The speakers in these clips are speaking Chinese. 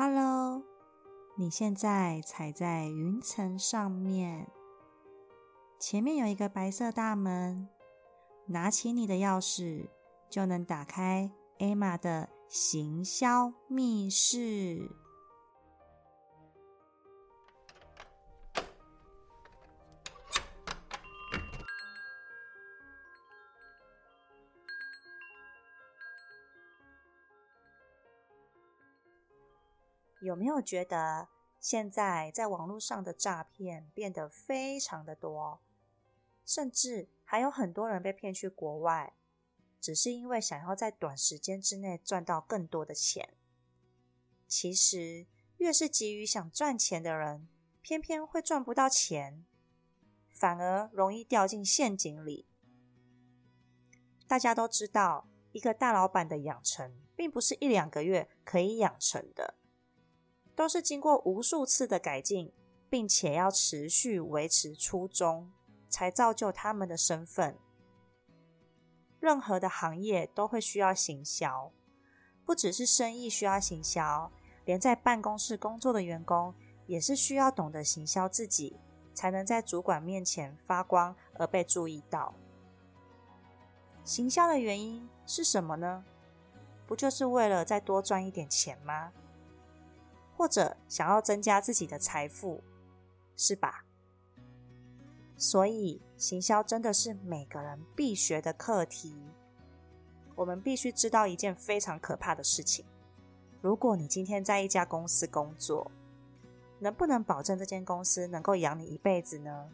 Hello，你现在踩在云层上面，前面有一个白色大门，拿起你的钥匙就能打开艾玛的行销密室。有没有觉得现在在网络上的诈骗变得非常的多，甚至还有很多人被骗去国外，只是因为想要在短时间之内赚到更多的钱。其实，越是急于想赚钱的人，偏偏会赚不到钱，反而容易掉进陷阱里。大家都知道，一个大老板的养成，并不是一两个月可以养成的。都是经过无数次的改进，并且要持续维持初衷，才造就他们的身份。任何的行业都会需要行销，不只是生意需要行销，连在办公室工作的员工也是需要懂得行销自己，才能在主管面前发光而被注意到。行销的原因是什么呢？不就是为了再多赚一点钱吗？或者想要增加自己的财富，是吧？所以行销真的是每个人必学的课题。我们必须知道一件非常可怕的事情：如果你今天在一家公司工作，能不能保证这间公司能够养你一辈子呢？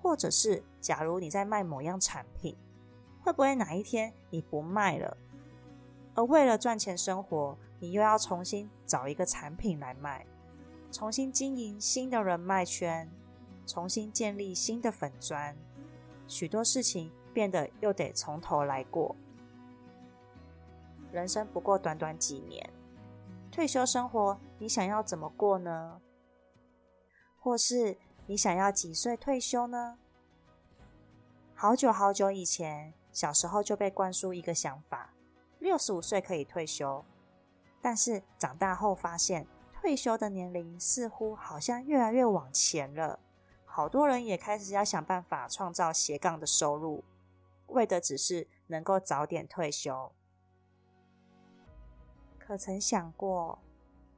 或者是，假如你在卖某样产品，会不会哪一天你不卖了，而为了赚钱生活？你又要重新找一个产品来卖，重新经营新的人脉圈，重新建立新的粉砖，许多事情变得又得从头来过。人生不过短短几年，退休生活你想要怎么过呢？或是你想要几岁退休呢？好久好久以前，小时候就被灌输一个想法：六十五岁可以退休。但是长大后发现，退休的年龄似乎好像越来越往前了。好多人也开始要想办法创造斜杠的收入，为的只是能够早点退休。可曾想过，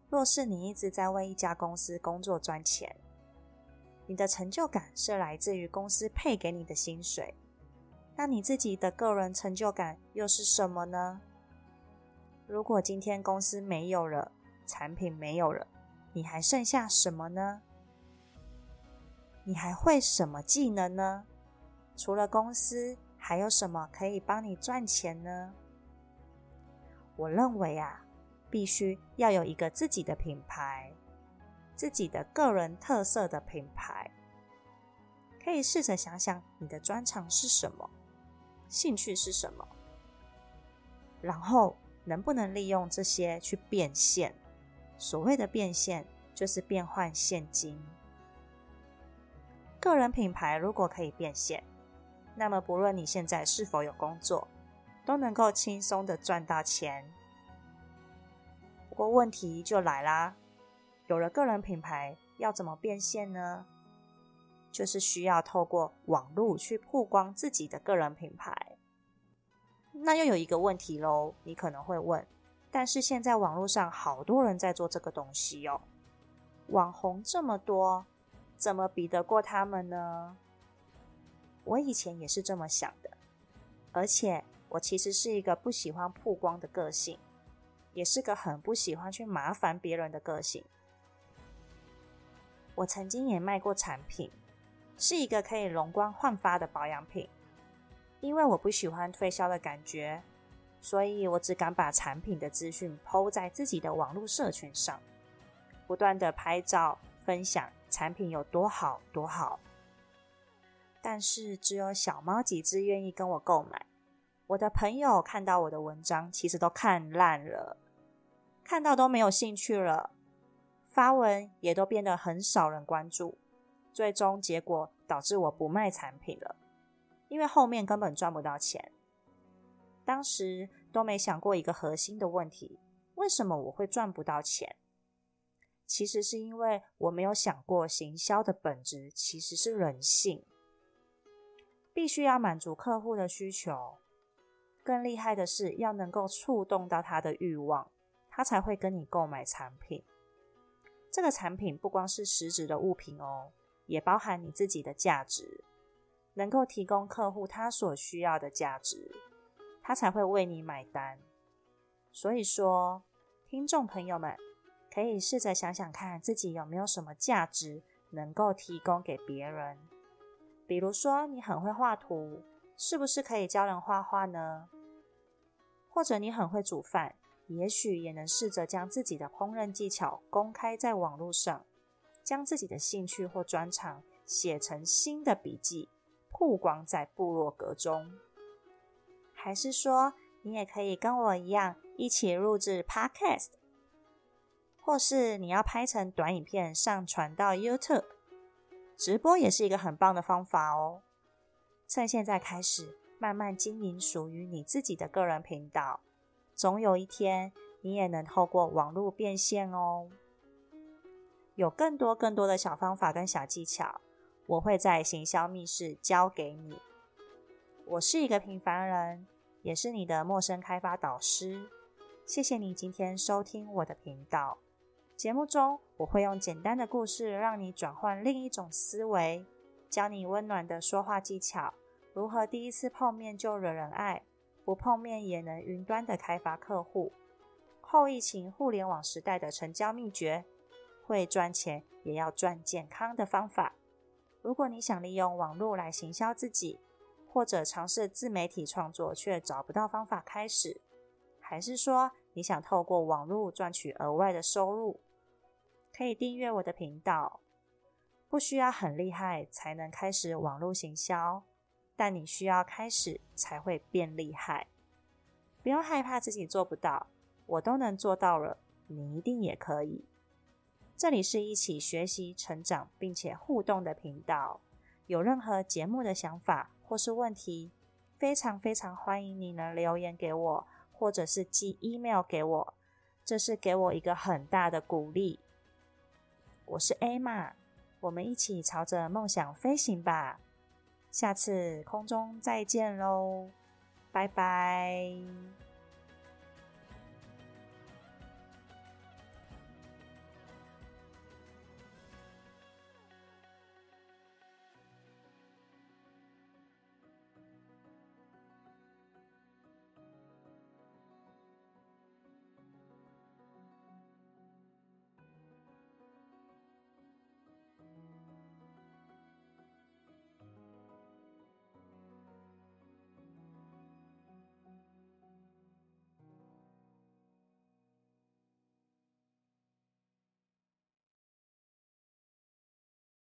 若是你一直在为一家公司工作赚钱，你的成就感是来自于公司配给你的薪水，那你自己的个人成就感又是什么呢？如果今天公司没有了，产品没有了，你还剩下什么呢？你还会什么技能呢？除了公司，还有什么可以帮你赚钱呢？我认为啊，必须要有一个自己的品牌，自己的个人特色的品牌。可以试着想想你的专长是什么，兴趣是什么，然后。能不能利用这些去变现？所谓的变现，就是变换现金。个人品牌如果可以变现，那么不论你现在是否有工作，都能够轻松的赚到钱。不过问题就来啦，有了个人品牌，要怎么变现呢？就是需要透过网络去曝光自己的个人品牌。那又有一个问题喽，你可能会问：但是现在网络上好多人在做这个东西哦，网红这么多，怎么比得过他们呢？我以前也是这么想的，而且我其实是一个不喜欢曝光的个性，也是个很不喜欢去麻烦别人的个性。我曾经也卖过产品，是一个可以容光焕发的保养品。因为我不喜欢推销的感觉，所以我只敢把产品的资讯抛在自己的网络社群上，不断的拍照分享产品有多好多好。但是只有小猫几只愿意跟我购买，我的朋友看到我的文章，其实都看烂了，看到都没有兴趣了，发文也都变得很少人关注，最终结果导致我不卖产品了。因为后面根本赚不到钱，当时都没想过一个核心的问题：为什么我会赚不到钱？其实是因为我没有想过，行销的本质其实是人性，必须要满足客户的需求。更厉害的是，要能够触动到他的欲望，他才会跟你购买产品。这个产品不光是实质的物品哦，也包含你自己的价值，能够提供客户他所需要的价值，他才会为你买单。所以说，听众朋友们可以试着想想看，自己有没有什么价值能够提供给别人。比如说，你很会画图，是不是可以教人画画呢？或者你很会煮饭，也许也能试着将自己的烹饪技巧公开在网络上，将自己的兴趣或专长写成新的笔记，曝光在部落格中。还是说，你也可以跟我一样，一起录制 Podcast，或是你要拍成短影片上传到 YouTube，直播也是一个很棒的方法哦。趁现在开始。慢慢经营属于你自己的个人频道，总有一天你也能透过网络变现哦。有更多更多的小方法跟小技巧，我会在行销密室教给你。我是一个平凡人，也是你的陌生开发导师。谢谢你今天收听我的频道。节目中我会用简单的故事让你转换另一种思维，教你温暖的说话技巧。如何第一次碰面就惹人爱，不碰面也能云端的开发客户？后疫情互联网时代的成交秘诀，会赚钱也要赚健康的方法。如果你想利用网络来行销自己，或者尝试自媒体创作却找不到方法开始，还是说你想透过网络赚取额外的收入，可以订阅我的频道。不需要很厉害才能开始网络行销。但你需要开始才会变厉害，不用害怕自己做不到，我都能做到了，你一定也可以。这里是一起学习、成长并且互动的频道，有任何节目的想法或是问题，非常非常欢迎你能留言给我，或者是寄 email 给我，这是给我一个很大的鼓励。我是 A 玛，我们一起朝着梦想飞行吧。下次空中再见喽，拜拜。